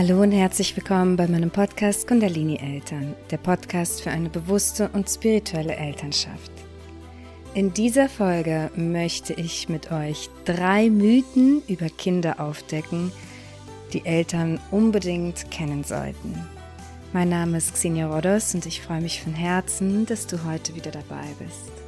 Hallo und herzlich willkommen bei meinem Podcast Kundalini Eltern, der Podcast für eine bewusste und spirituelle Elternschaft. In dieser Folge möchte ich mit euch drei Mythen über Kinder aufdecken, die Eltern unbedingt kennen sollten. Mein Name ist Xenia Rodos und ich freue mich von Herzen, dass du heute wieder dabei bist.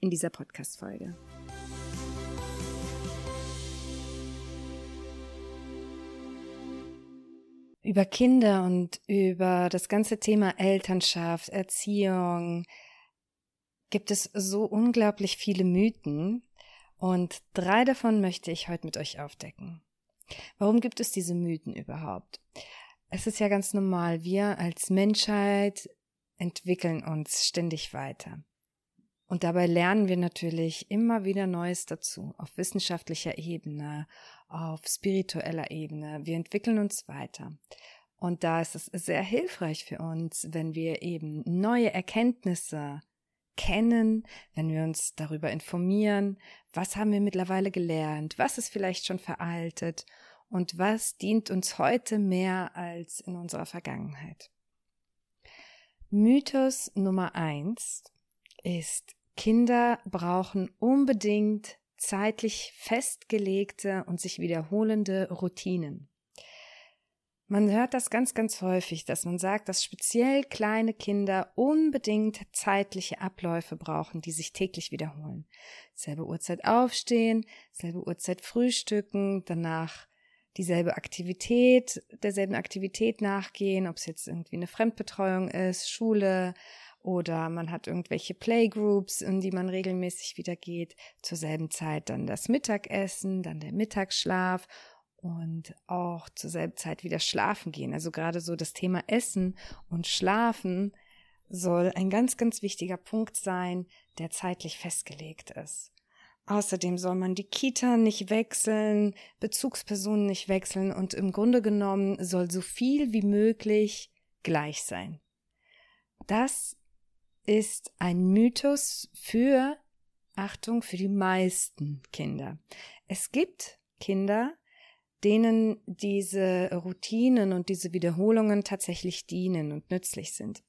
in dieser Podcast-Folge. Über Kinder und über das ganze Thema Elternschaft, Erziehung gibt es so unglaublich viele Mythen und drei davon möchte ich heute mit euch aufdecken. Warum gibt es diese Mythen überhaupt? Es ist ja ganz normal, wir als Menschheit entwickeln uns ständig weiter. Und dabei lernen wir natürlich immer wieder Neues dazu, auf wissenschaftlicher Ebene, auf spiritueller Ebene. Wir entwickeln uns weiter. Und da ist es sehr hilfreich für uns, wenn wir eben neue Erkenntnisse kennen, wenn wir uns darüber informieren, was haben wir mittlerweile gelernt, was ist vielleicht schon veraltet und was dient uns heute mehr als in unserer Vergangenheit. Mythos Nummer eins ist, Kinder brauchen unbedingt zeitlich festgelegte und sich wiederholende Routinen. Man hört das ganz, ganz häufig, dass man sagt, dass speziell kleine Kinder unbedingt zeitliche Abläufe brauchen, die sich täglich wiederholen. Selbe Uhrzeit aufstehen, selbe Uhrzeit frühstücken, danach dieselbe Aktivität, derselben Aktivität nachgehen, ob es jetzt irgendwie eine Fremdbetreuung ist, Schule, oder man hat irgendwelche Playgroups, in die man regelmäßig wieder geht, zur selben Zeit dann das Mittagessen, dann der Mittagsschlaf und auch zur selben Zeit wieder schlafen gehen. Also gerade so das Thema Essen und Schlafen soll ein ganz, ganz wichtiger Punkt sein, der zeitlich festgelegt ist. Außerdem soll man die Kita nicht wechseln, Bezugspersonen nicht wechseln und im Grunde genommen soll so viel wie möglich gleich sein. Das ist ein Mythos für, Achtung, für die meisten Kinder. Es gibt Kinder, denen diese Routinen und diese Wiederholungen tatsächlich dienen und nützlich sind.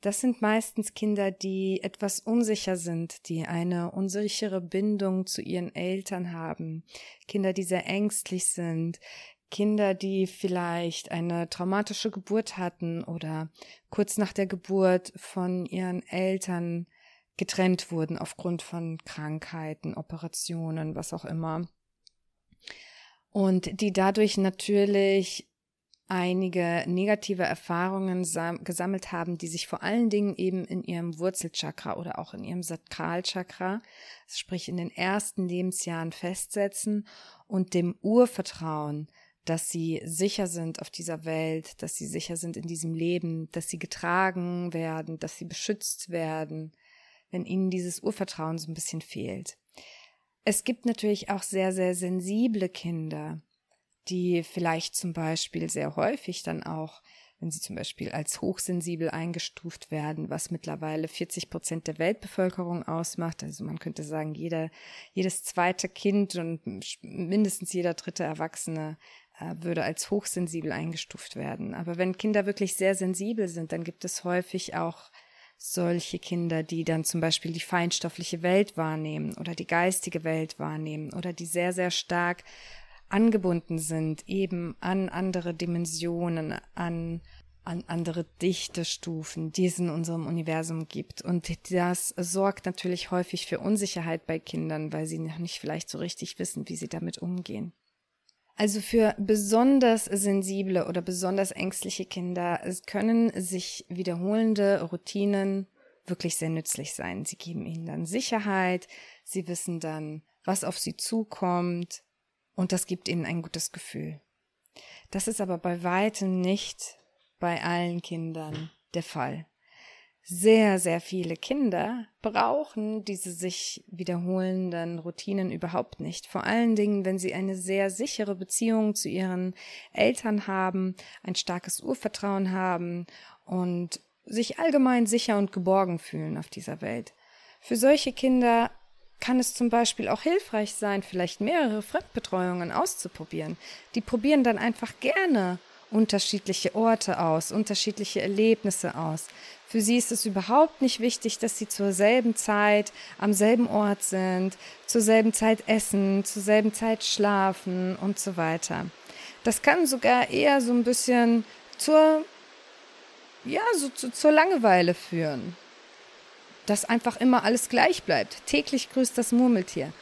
Das sind meistens Kinder, die etwas unsicher sind, die eine unsichere Bindung zu ihren Eltern haben, Kinder, die sehr ängstlich sind, Kinder, die vielleicht eine traumatische Geburt hatten oder kurz nach der Geburt von ihren Eltern getrennt wurden aufgrund von Krankheiten, Operationen, was auch immer. Und die dadurch natürlich einige negative Erfahrungen gesammelt haben, die sich vor allen Dingen eben in ihrem Wurzelchakra oder auch in ihrem Sakralchakra, sprich in den ersten Lebensjahren festsetzen und dem Urvertrauen, dass sie sicher sind auf dieser Welt, dass sie sicher sind in diesem Leben, dass sie getragen werden, dass sie beschützt werden, wenn ihnen dieses Urvertrauen so ein bisschen fehlt. Es gibt natürlich auch sehr, sehr sensible Kinder, die vielleicht zum Beispiel sehr häufig dann auch wenn sie zum Beispiel als hochsensibel eingestuft werden, was mittlerweile 40 Prozent der Weltbevölkerung ausmacht. Also man könnte sagen, jeder, jedes zweite Kind und mindestens jeder dritte Erwachsene würde als hochsensibel eingestuft werden. Aber wenn Kinder wirklich sehr sensibel sind, dann gibt es häufig auch solche Kinder, die dann zum Beispiel die feinstoffliche Welt wahrnehmen oder die geistige Welt wahrnehmen oder die sehr, sehr stark angebunden sind eben an andere Dimensionen, an, an andere Dichtestufen, die es in unserem Universum gibt. Und das sorgt natürlich häufig für Unsicherheit bei Kindern, weil sie noch nicht vielleicht so richtig wissen, wie sie damit umgehen. Also für besonders sensible oder besonders ängstliche Kinder können sich wiederholende Routinen wirklich sehr nützlich sein. Sie geben ihnen dann Sicherheit, sie wissen dann, was auf sie zukommt, und das gibt ihnen ein gutes Gefühl. Das ist aber bei weitem nicht bei allen Kindern der Fall. Sehr, sehr viele Kinder brauchen diese sich wiederholenden Routinen überhaupt nicht. Vor allen Dingen, wenn sie eine sehr sichere Beziehung zu ihren Eltern haben, ein starkes Urvertrauen haben und sich allgemein sicher und geborgen fühlen auf dieser Welt. Für solche Kinder kann es zum Beispiel auch hilfreich sein, vielleicht mehrere Fremdbetreuungen auszuprobieren. Die probieren dann einfach gerne unterschiedliche Orte aus, unterschiedliche Erlebnisse aus. Für sie ist es überhaupt nicht wichtig, dass sie zur selben Zeit am selben Ort sind, zur selben Zeit essen, zur selben Zeit schlafen und so weiter. Das kann sogar eher so ein bisschen zur, ja, so zu, zur Langeweile führen dass einfach immer alles gleich bleibt. Täglich grüßt das Murmeltier.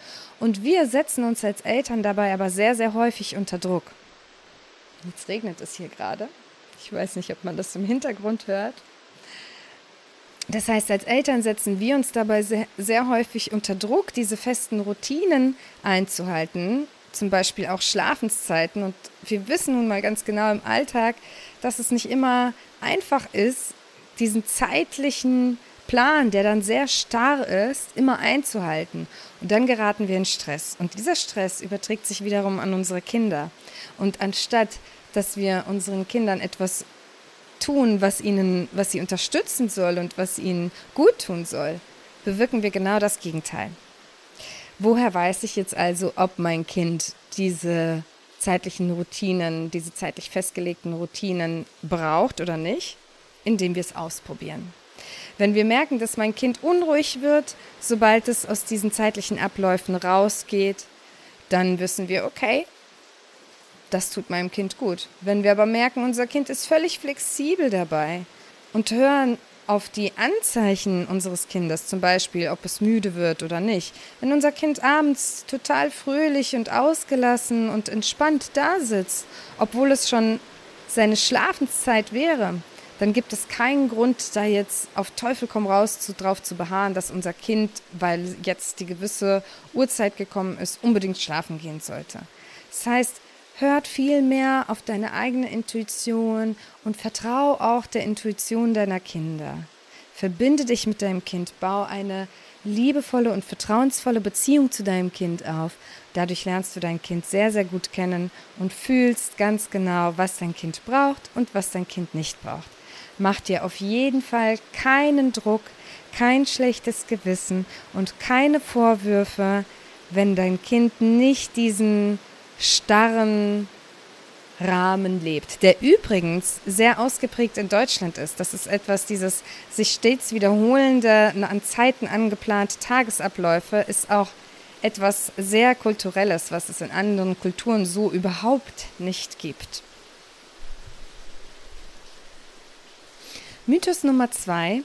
Und wir setzen uns als Eltern dabei aber sehr, sehr häufig unter Druck. Jetzt regnet es hier gerade. Ich weiß nicht, ob man das im Hintergrund hört. Das heißt, als Eltern setzen wir uns dabei sehr, häufig unter Druck, diese festen Routinen einzuhalten, zum Beispiel auch Schlafenszeiten. Und wir wissen nun mal ganz genau im Alltag, dass es nicht immer einfach ist, diesen zeitlichen Plan, der dann sehr starr ist, immer einzuhalten. Und dann geraten wir in Stress. Und dieser Stress überträgt sich wiederum an unsere Kinder. Und anstatt, dass wir unseren Kindern etwas tun, was ihnen, was sie unterstützen soll und was ihnen gut tun soll, bewirken wir genau das Gegenteil. Woher weiß ich jetzt also, ob mein Kind diese zeitlichen Routinen, diese zeitlich festgelegten Routinen braucht oder nicht? Indem wir es ausprobieren. Wenn wir merken, dass mein Kind unruhig wird, sobald es aus diesen zeitlichen Abläufen rausgeht, dann wissen wir, okay, das tut meinem Kind gut. Wenn wir aber merken, unser Kind ist völlig flexibel dabei und hören auf die Anzeichen unseres Kindes, zum Beispiel, ob es müde wird oder nicht. Wenn unser Kind abends total fröhlich und ausgelassen und entspannt da sitzt, obwohl es schon seine Schlafenszeit wäre, dann gibt es keinen Grund, da jetzt auf Teufel komm raus zu, drauf zu beharren, dass unser Kind, weil jetzt die gewisse Uhrzeit gekommen ist, unbedingt schlafen gehen sollte. Das heißt, hört viel mehr auf deine eigene Intuition und vertraue auch der Intuition deiner Kinder. Verbinde dich mit deinem Kind, bau eine liebevolle und vertrauensvolle Beziehung zu deinem Kind auf. Dadurch lernst du dein Kind sehr, sehr gut kennen und fühlst ganz genau, was dein Kind braucht und was dein Kind nicht braucht. Mach dir auf jeden Fall keinen Druck, kein schlechtes Gewissen und keine Vorwürfe, wenn dein Kind nicht diesen starren Rahmen lebt, der übrigens sehr ausgeprägt in Deutschland ist. Das ist etwas, dieses sich stets wiederholende, an Zeiten angeplante Tagesabläufe ist auch etwas sehr Kulturelles, was es in anderen Kulturen so überhaupt nicht gibt. Mythos Nummer zwei,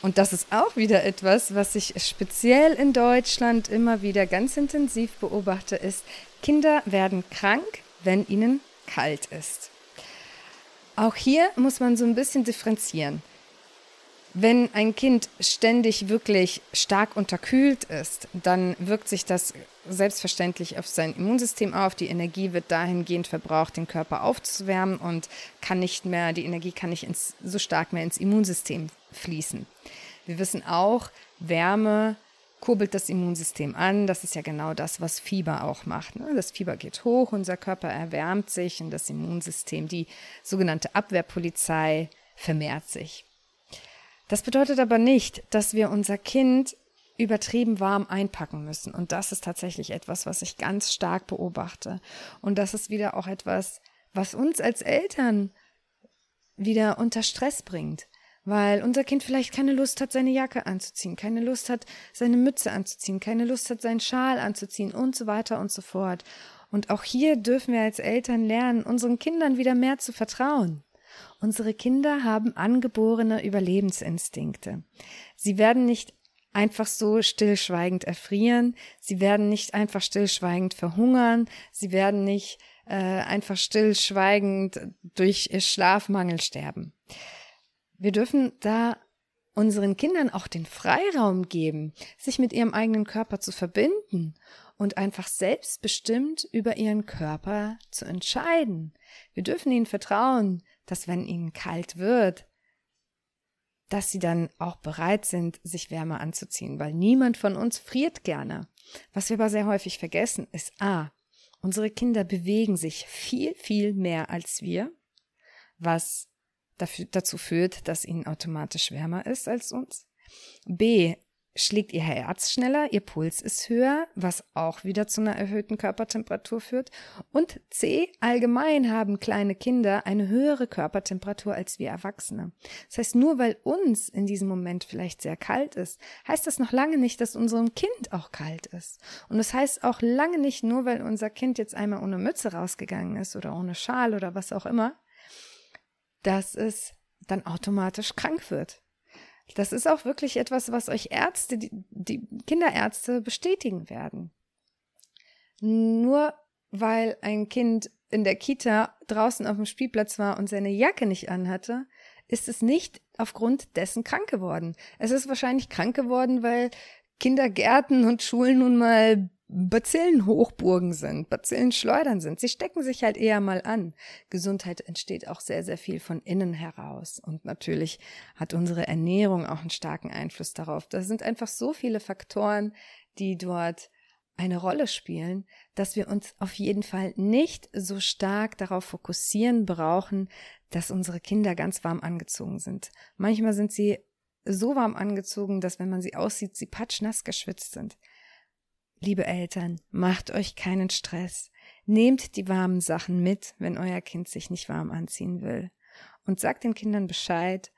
und das ist auch wieder etwas, was ich speziell in Deutschland immer wieder ganz intensiv beobachte, ist, Kinder werden krank, wenn ihnen kalt ist. Auch hier muss man so ein bisschen differenzieren. Wenn ein Kind ständig wirklich stark unterkühlt ist, dann wirkt sich das selbstverständlich auf sein Immunsystem auf. Die Energie wird dahingehend verbraucht, den Körper aufzuwärmen und kann nicht mehr, die Energie kann nicht ins, so stark mehr ins Immunsystem fließen. Wir wissen auch, Wärme kurbelt das Immunsystem an. Das ist ja genau das, was Fieber auch macht. Ne? Das Fieber geht hoch, unser Körper erwärmt sich und das Immunsystem, die sogenannte Abwehrpolizei, vermehrt sich. Das bedeutet aber nicht, dass wir unser Kind übertrieben warm einpacken müssen. Und das ist tatsächlich etwas, was ich ganz stark beobachte. Und das ist wieder auch etwas, was uns als Eltern wieder unter Stress bringt weil unser Kind vielleicht keine Lust hat, seine Jacke anzuziehen, keine Lust hat, seine Mütze anzuziehen, keine Lust hat, seinen Schal anzuziehen und so weiter und so fort. Und auch hier dürfen wir als Eltern lernen, unseren Kindern wieder mehr zu vertrauen. Unsere Kinder haben angeborene Überlebensinstinkte. Sie werden nicht einfach so stillschweigend erfrieren, sie werden nicht einfach stillschweigend verhungern, sie werden nicht äh, einfach stillschweigend durch Schlafmangel sterben. Wir dürfen da unseren Kindern auch den Freiraum geben, sich mit ihrem eigenen Körper zu verbinden und einfach selbstbestimmt über ihren Körper zu entscheiden. Wir dürfen ihnen vertrauen, dass wenn ihnen kalt wird, dass sie dann auch bereit sind, sich wärmer anzuziehen, weil niemand von uns friert gerne. Was wir aber sehr häufig vergessen, ist A, unsere Kinder bewegen sich viel, viel mehr als wir, was dafür, dazu führt, dass ihnen automatisch wärmer ist als uns. B. Schlägt ihr Herz schneller, ihr Puls ist höher, was auch wieder zu einer erhöhten Körpertemperatur führt. Und C. Allgemein haben kleine Kinder eine höhere Körpertemperatur als wir Erwachsene. Das heißt, nur weil uns in diesem Moment vielleicht sehr kalt ist, heißt das noch lange nicht, dass unserem Kind auch kalt ist. Und das heißt auch lange nicht, nur weil unser Kind jetzt einmal ohne Mütze rausgegangen ist oder ohne Schal oder was auch immer, dass es dann automatisch krank wird. Das ist auch wirklich etwas, was euch Ärzte, die, die Kinderärzte bestätigen werden. Nur weil ein Kind in der Kita draußen auf dem Spielplatz war und seine Jacke nicht anhatte, ist es nicht aufgrund dessen krank geworden. Es ist wahrscheinlich krank geworden, weil Kindergärten und Schulen nun mal Bazillenhochburgen sind, Bazillenschleudern sind. Sie stecken sich halt eher mal an. Gesundheit entsteht auch sehr, sehr viel von innen heraus. Und natürlich hat unsere Ernährung auch einen starken Einfluss darauf. Da sind einfach so viele Faktoren, die dort eine Rolle spielen, dass wir uns auf jeden Fall nicht so stark darauf fokussieren brauchen, dass unsere Kinder ganz warm angezogen sind. Manchmal sind sie so warm angezogen, dass wenn man sie aussieht, sie patschnass geschwitzt sind. Liebe Eltern, macht euch keinen Stress. Nehmt die warmen Sachen mit, wenn euer Kind sich nicht warm anziehen will. Und sagt den Kindern Bescheid,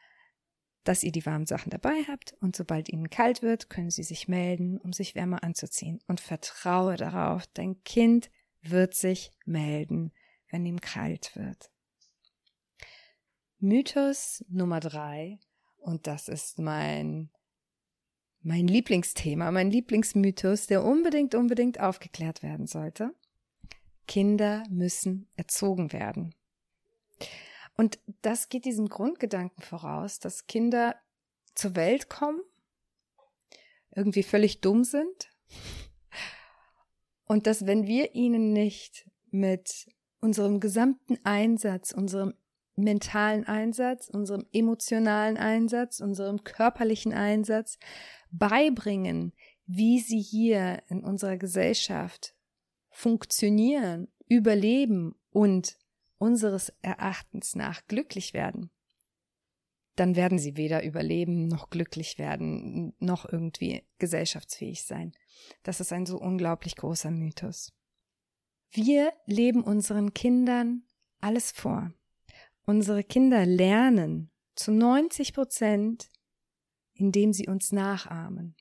dass ihr die warmen Sachen dabei habt und sobald ihnen kalt wird, können sie sich melden, um sich wärmer anzuziehen. Und vertraue darauf, dein Kind wird sich melden, wenn ihm kalt wird. Mythos Nummer drei, und das ist mein mein Lieblingsthema, mein Lieblingsmythos, der unbedingt, unbedingt aufgeklärt werden sollte. Kinder müssen erzogen werden. Und das geht diesem Grundgedanken voraus, dass Kinder zur Welt kommen, irgendwie völlig dumm sind und dass wenn wir ihnen nicht mit unserem gesamten Einsatz, unserem mentalen Einsatz, unserem emotionalen Einsatz, unserem körperlichen Einsatz beibringen, wie sie hier in unserer Gesellschaft funktionieren, überleben und unseres Erachtens nach glücklich werden, dann werden sie weder überleben noch glücklich werden, noch irgendwie gesellschaftsfähig sein. Das ist ein so unglaublich großer Mythos. Wir leben unseren Kindern alles vor. Unsere Kinder lernen zu 90 Prozent indem sie uns nachahmen.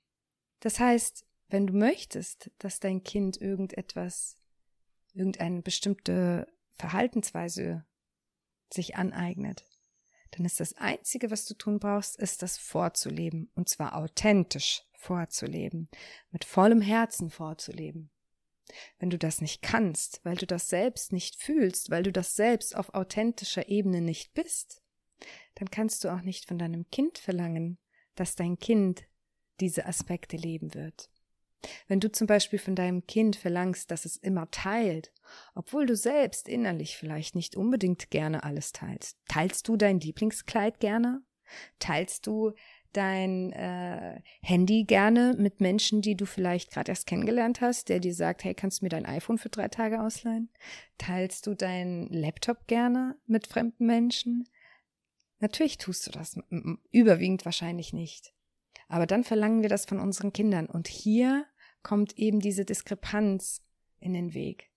Das heißt, wenn du möchtest, dass dein Kind irgendetwas, irgendeine bestimmte Verhaltensweise sich aneignet, dann ist das Einzige, was du tun brauchst, ist das vorzuleben, und zwar authentisch vorzuleben, mit vollem Herzen vorzuleben. Wenn du das nicht kannst, weil du das selbst nicht fühlst, weil du das selbst auf authentischer Ebene nicht bist, dann kannst du auch nicht von deinem Kind verlangen, dass dein Kind diese Aspekte leben wird. Wenn du zum Beispiel von deinem Kind verlangst, dass es immer teilt, obwohl du selbst innerlich vielleicht nicht unbedingt gerne alles teilst, teilst du dein Lieblingskleid gerne? Teilst du dein äh, Handy gerne mit Menschen, die du vielleicht gerade erst kennengelernt hast, der dir sagt, hey, kannst du mir dein iPhone für drei Tage ausleihen? Teilst du deinen Laptop gerne mit fremden Menschen? Natürlich tust du das, überwiegend wahrscheinlich nicht. Aber dann verlangen wir das von unseren Kindern. Und hier kommt eben diese Diskrepanz in den Weg.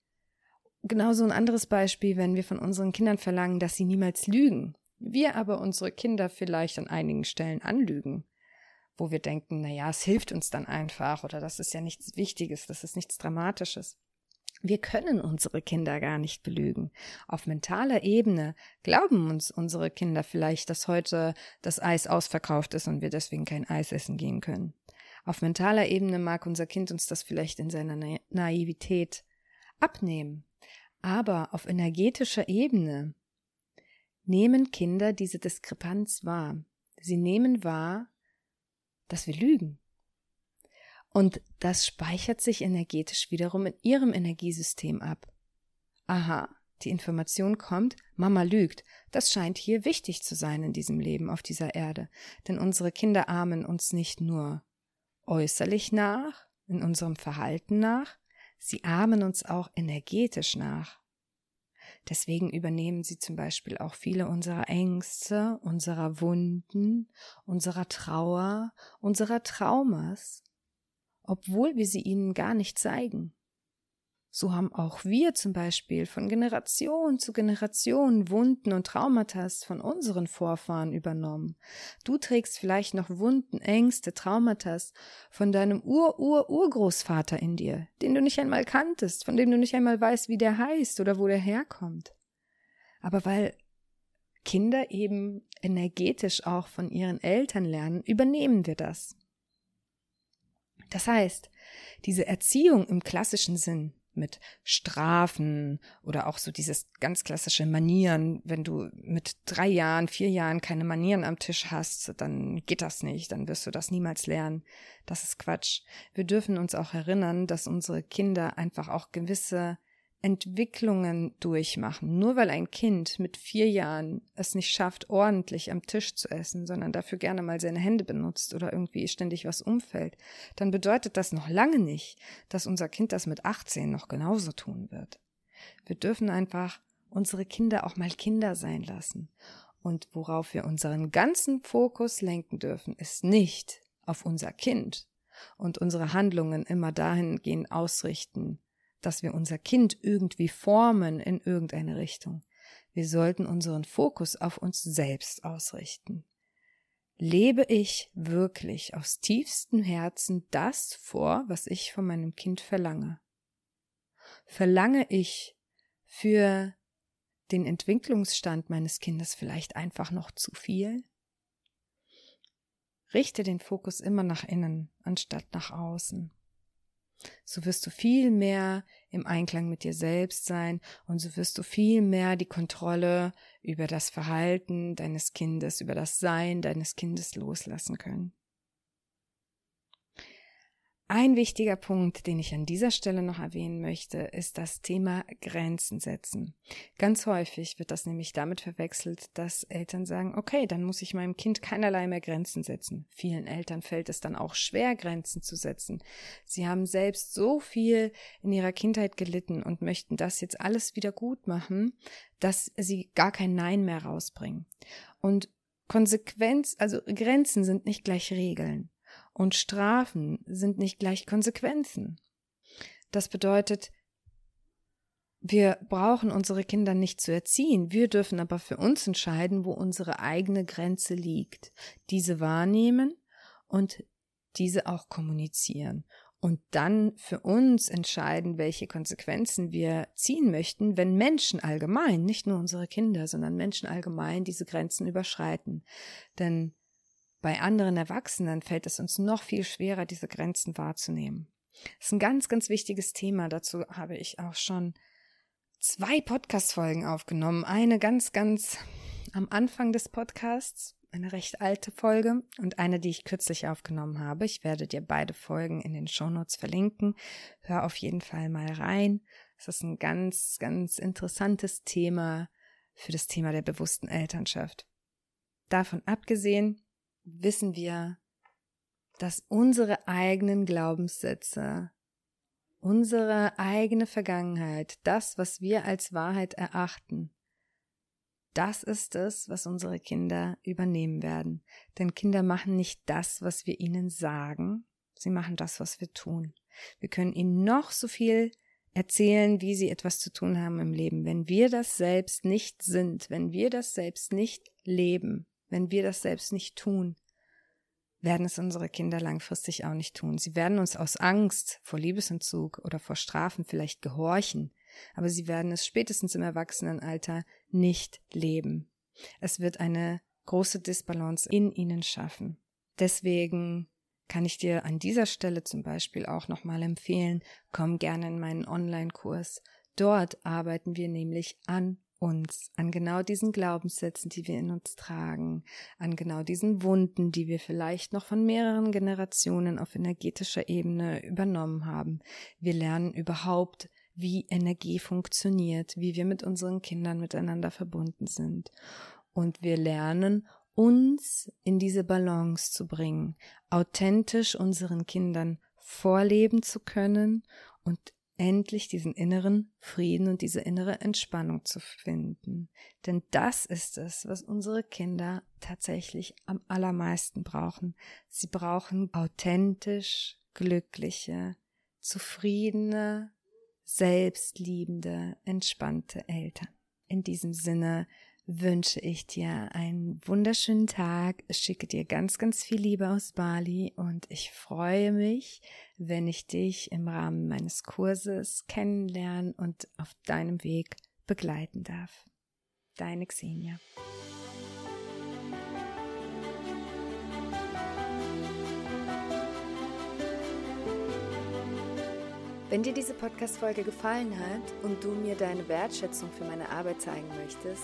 Genauso ein anderes Beispiel, wenn wir von unseren Kindern verlangen, dass sie niemals lügen. Wir aber unsere Kinder vielleicht an einigen Stellen anlügen, wo wir denken, na ja, es hilft uns dann einfach oder das ist ja nichts Wichtiges, das ist nichts Dramatisches. Wir können unsere Kinder gar nicht belügen. Auf mentaler Ebene glauben uns unsere Kinder vielleicht, dass heute das Eis ausverkauft ist und wir deswegen kein Eis essen gehen können. Auf mentaler Ebene mag unser Kind uns das vielleicht in seiner Na Naivität abnehmen. Aber auf energetischer Ebene nehmen Kinder diese Diskrepanz wahr. Sie nehmen wahr, dass wir lügen. Und das speichert sich energetisch wiederum in ihrem Energiesystem ab. Aha, die Information kommt, Mama lügt. Das scheint hier wichtig zu sein in diesem Leben auf dieser Erde. Denn unsere Kinder ahmen uns nicht nur äußerlich nach, in unserem Verhalten nach, sie ahmen uns auch energetisch nach. Deswegen übernehmen sie zum Beispiel auch viele unserer Ängste, unserer Wunden, unserer Trauer, unserer Traumas, obwohl wir sie ihnen gar nicht zeigen. So haben auch wir zum Beispiel von Generation zu Generation Wunden und Traumata von unseren Vorfahren übernommen. Du trägst vielleicht noch Wunden, Ängste, Traumata von deinem Ur-Ur-Urgroßvater in dir, den du nicht einmal kanntest, von dem du nicht einmal weißt, wie der heißt oder wo der herkommt. Aber weil Kinder eben energetisch auch von ihren Eltern lernen, übernehmen wir das. Das heißt, diese Erziehung im klassischen Sinn, mit Strafen oder auch so dieses ganz klassische Manieren. Wenn du mit drei Jahren, vier Jahren keine Manieren am Tisch hast, dann geht das nicht, dann wirst du das niemals lernen. Das ist Quatsch. Wir dürfen uns auch erinnern, dass unsere Kinder einfach auch gewisse Entwicklungen durchmachen. Nur weil ein Kind mit vier Jahren es nicht schafft, ordentlich am Tisch zu essen, sondern dafür gerne mal seine Hände benutzt oder irgendwie ständig was umfällt, dann bedeutet das noch lange nicht, dass unser Kind das mit 18 noch genauso tun wird. Wir dürfen einfach unsere Kinder auch mal Kinder sein lassen. Und worauf wir unseren ganzen Fokus lenken dürfen, ist nicht auf unser Kind und unsere Handlungen immer dahingehend ausrichten, dass wir unser Kind irgendwie formen in irgendeine Richtung. Wir sollten unseren Fokus auf uns selbst ausrichten. Lebe ich wirklich aus tiefstem Herzen das vor, was ich von meinem Kind verlange? Verlange ich für den Entwicklungsstand meines Kindes vielleicht einfach noch zu viel? Richte den Fokus immer nach innen, anstatt nach außen. So wirst du viel mehr im Einklang mit dir selbst sein und so wirst du viel mehr die Kontrolle über das Verhalten deines Kindes, über das Sein deines Kindes loslassen können. Ein wichtiger Punkt, den ich an dieser Stelle noch erwähnen möchte, ist das Thema Grenzen setzen. Ganz häufig wird das nämlich damit verwechselt, dass Eltern sagen, okay, dann muss ich meinem Kind keinerlei mehr Grenzen setzen. Vielen Eltern fällt es dann auch schwer, Grenzen zu setzen. Sie haben selbst so viel in ihrer Kindheit gelitten und möchten das jetzt alles wieder gut machen, dass sie gar kein Nein mehr rausbringen. Und Konsequenz, also Grenzen sind nicht gleich Regeln. Und Strafen sind nicht gleich Konsequenzen. Das bedeutet, wir brauchen unsere Kinder nicht zu erziehen, wir dürfen aber für uns entscheiden, wo unsere eigene Grenze liegt, diese wahrnehmen und diese auch kommunizieren und dann für uns entscheiden, welche Konsequenzen wir ziehen möchten, wenn Menschen allgemein, nicht nur unsere Kinder, sondern Menschen allgemein diese Grenzen überschreiten. Denn bei anderen Erwachsenen fällt es uns noch viel schwerer, diese Grenzen wahrzunehmen. Das ist ein ganz, ganz wichtiges Thema. Dazu habe ich auch schon zwei Podcast-Folgen aufgenommen. Eine ganz, ganz am Anfang des Podcasts, eine recht alte Folge und eine, die ich kürzlich aufgenommen habe. Ich werde dir beide Folgen in den Shownotes verlinken. Hör auf jeden Fall mal rein. Es ist ein ganz, ganz interessantes Thema für das Thema der bewussten Elternschaft. Davon abgesehen wissen wir, dass unsere eigenen Glaubenssätze, unsere eigene Vergangenheit, das, was wir als Wahrheit erachten, das ist es, was unsere Kinder übernehmen werden. Denn Kinder machen nicht das, was wir ihnen sagen, sie machen das, was wir tun. Wir können ihnen noch so viel erzählen, wie sie etwas zu tun haben im Leben. Wenn wir das selbst nicht sind, wenn wir das selbst nicht leben, wenn wir das selbst nicht tun, werden es unsere Kinder langfristig auch nicht tun. Sie werden uns aus Angst vor Liebesentzug oder vor Strafen vielleicht gehorchen, aber sie werden es spätestens im Erwachsenenalter nicht leben. Es wird eine große Disbalance in ihnen schaffen. Deswegen kann ich dir an dieser Stelle zum Beispiel auch nochmal empfehlen, komm gerne in meinen Online-Kurs. Dort arbeiten wir nämlich an uns, an genau diesen Glaubenssätzen, die wir in uns tragen, an genau diesen Wunden, die wir vielleicht noch von mehreren Generationen auf energetischer Ebene übernommen haben. Wir lernen überhaupt, wie Energie funktioniert, wie wir mit unseren Kindern miteinander verbunden sind. Und wir lernen, uns in diese Balance zu bringen, authentisch unseren Kindern vorleben zu können und endlich diesen inneren Frieden und diese innere Entspannung zu finden. Denn das ist es, was unsere Kinder tatsächlich am allermeisten brauchen. Sie brauchen authentisch glückliche, zufriedene, selbstliebende, entspannte Eltern. In diesem Sinne wünsche ich dir einen wunderschönen Tag, schicke dir ganz, ganz viel Liebe aus Bali und ich freue mich, wenn ich dich im Rahmen meines Kurses kennenlernen und auf deinem Weg begleiten darf. Deine Xenia. Wenn dir diese Podcast-Folge gefallen hat und du mir deine Wertschätzung für meine Arbeit zeigen möchtest,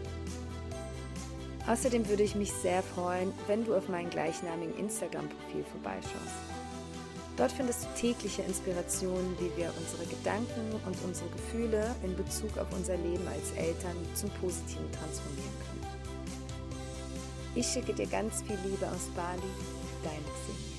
Außerdem würde ich mich sehr freuen, wenn du auf meinem gleichnamigen Instagram-Profil vorbeischaust. Dort findest du tägliche Inspirationen, wie wir unsere Gedanken und unsere Gefühle in Bezug auf unser Leben als Eltern zum Positiven transformieren können. Ich schicke dir ganz viel Liebe aus Bali, deine Xing.